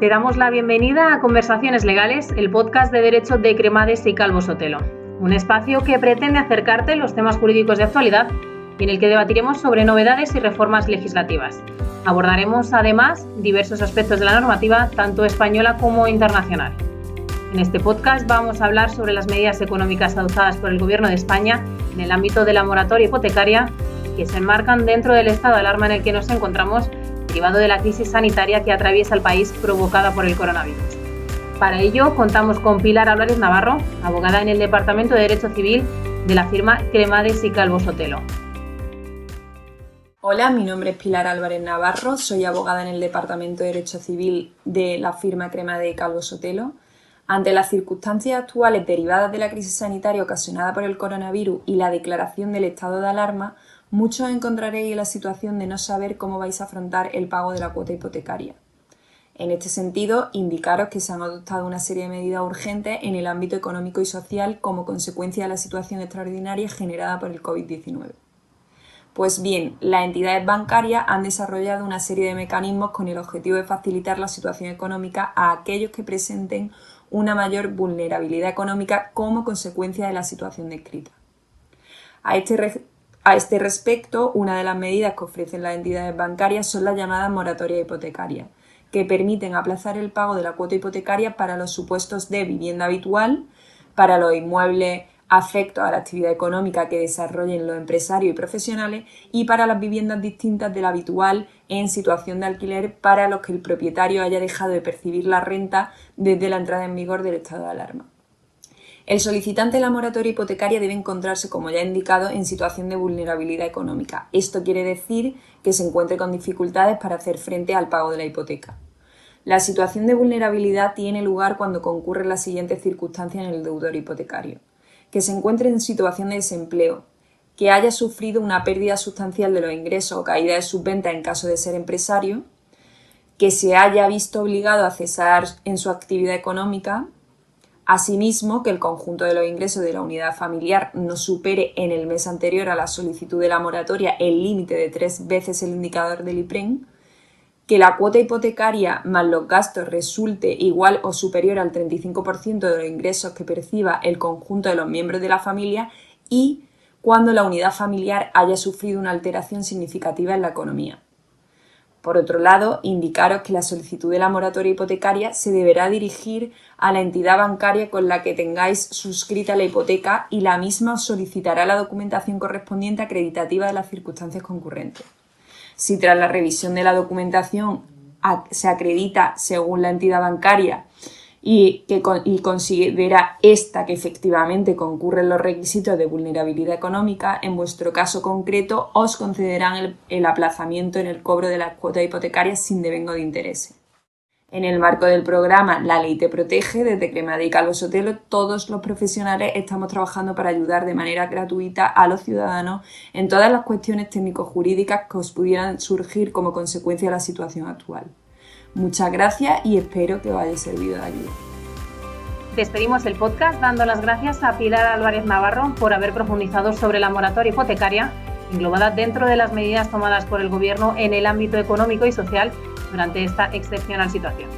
Te damos la bienvenida a Conversaciones Legales, el podcast de Derecho de Cremades y Calvo Sotelo, un espacio que pretende acercarte los temas jurídicos de actualidad y en el que debatiremos sobre novedades y reformas legislativas. Abordaremos además diversos aspectos de la normativa, tanto española como internacional. En este podcast vamos a hablar sobre las medidas económicas adoptadas por el Gobierno de España en el ámbito de la moratoria hipotecaria que se enmarcan dentro del estado de alarma en el que nos encontramos derivado de la crisis sanitaria que atraviesa el país provocada por el coronavirus. Para ello contamos con Pilar Álvarez Navarro, abogada en el Departamento de Derecho Civil de la firma Cremades y Calvo Sotelo. Hola, mi nombre es Pilar Álvarez Navarro, soy abogada en el Departamento de Derecho Civil de la firma Cremades y Calvo Sotelo. Ante las circunstancias actuales derivadas de la crisis sanitaria ocasionada por el coronavirus y la declaración del estado de alarma, muchos encontraréis en la situación de no saber cómo vais a afrontar el pago de la cuota hipotecaria. En este sentido, indicaros que se han adoptado una serie de medidas urgentes en el ámbito económico y social como consecuencia de la situación extraordinaria generada por el COVID-19. Pues bien, las entidades bancarias han desarrollado una serie de mecanismos con el objetivo de facilitar la situación económica a aquellos que presenten una mayor vulnerabilidad económica como consecuencia de la situación descrita. A este, a este respecto, una de las medidas que ofrecen las entidades bancarias son las llamadas moratorias hipotecarias, que permiten aplazar el pago de la cuota hipotecaria para los supuestos de vivienda habitual, para los inmuebles afectos a la actividad económica que desarrollen los empresarios y profesionales y para las viviendas distintas de la habitual en situación de alquiler para los que el propietario haya dejado de percibir la renta desde la entrada en vigor del estado de alarma. El solicitante de la moratoria hipotecaria debe encontrarse, como ya he indicado, en situación de vulnerabilidad económica. Esto quiere decir que se encuentre con dificultades para hacer frente al pago de la hipoteca. La situación de vulnerabilidad tiene lugar cuando concurren las siguientes circunstancias en el deudor hipotecario. Que se encuentre en situación de desempleo, que haya sufrido una pérdida sustancial de los ingresos o caída de sus ventas en caso de ser empresario, que se haya visto obligado a cesar en su actividad económica, Asimismo, que el conjunto de los ingresos de la unidad familiar no supere en el mes anterior a la solicitud de la moratoria el límite de tres veces el indicador del IPREN, que la cuota hipotecaria más los gastos resulte igual o superior al 35% de los ingresos que perciba el conjunto de los miembros de la familia y cuando la unidad familiar haya sufrido una alteración significativa en la economía. Por otro lado, indicaros que la solicitud de la moratoria hipotecaria se deberá dirigir a la entidad bancaria con la que tengáis suscrita la hipoteca y la misma os solicitará la documentación correspondiente acreditativa de las circunstancias concurrentes. Si tras la revisión de la documentación se acredita según la entidad bancaria y, que, y considera esta que efectivamente concurren los requisitos de vulnerabilidad económica, en vuestro caso concreto os concederán el, aplazamiento en el cobro de las cuotas hipotecarias sin devengo de interés. En el marco del programa La Ley te protege, desde Cremade y Calvo Sotelo, todos los profesionales estamos trabajando para ayudar de manera gratuita a los ciudadanos en todas las cuestiones técnico-jurídicas que os pudieran surgir como consecuencia de la situación actual. Muchas gracias y espero que os haya servido de ayuda. Despedimos el podcast dando las gracias a Pilar Álvarez Navarro por haber profundizado sobre la moratoria hipotecaria, englobada dentro de las medidas tomadas por el Gobierno en el ámbito económico y social durante esta excepcional situación.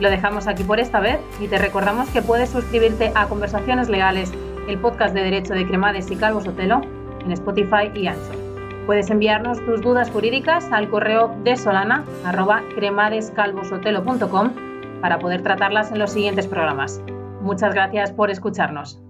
Lo dejamos aquí por esta vez y te recordamos que puedes suscribirte a Conversaciones Legales, el podcast de Derecho de Cremades y Calvo Sotelo, en Spotify y Ancho. Puedes enviarnos tus dudas jurídicas al correo de solana para poder tratarlas en los siguientes programas. Muchas gracias por escucharnos.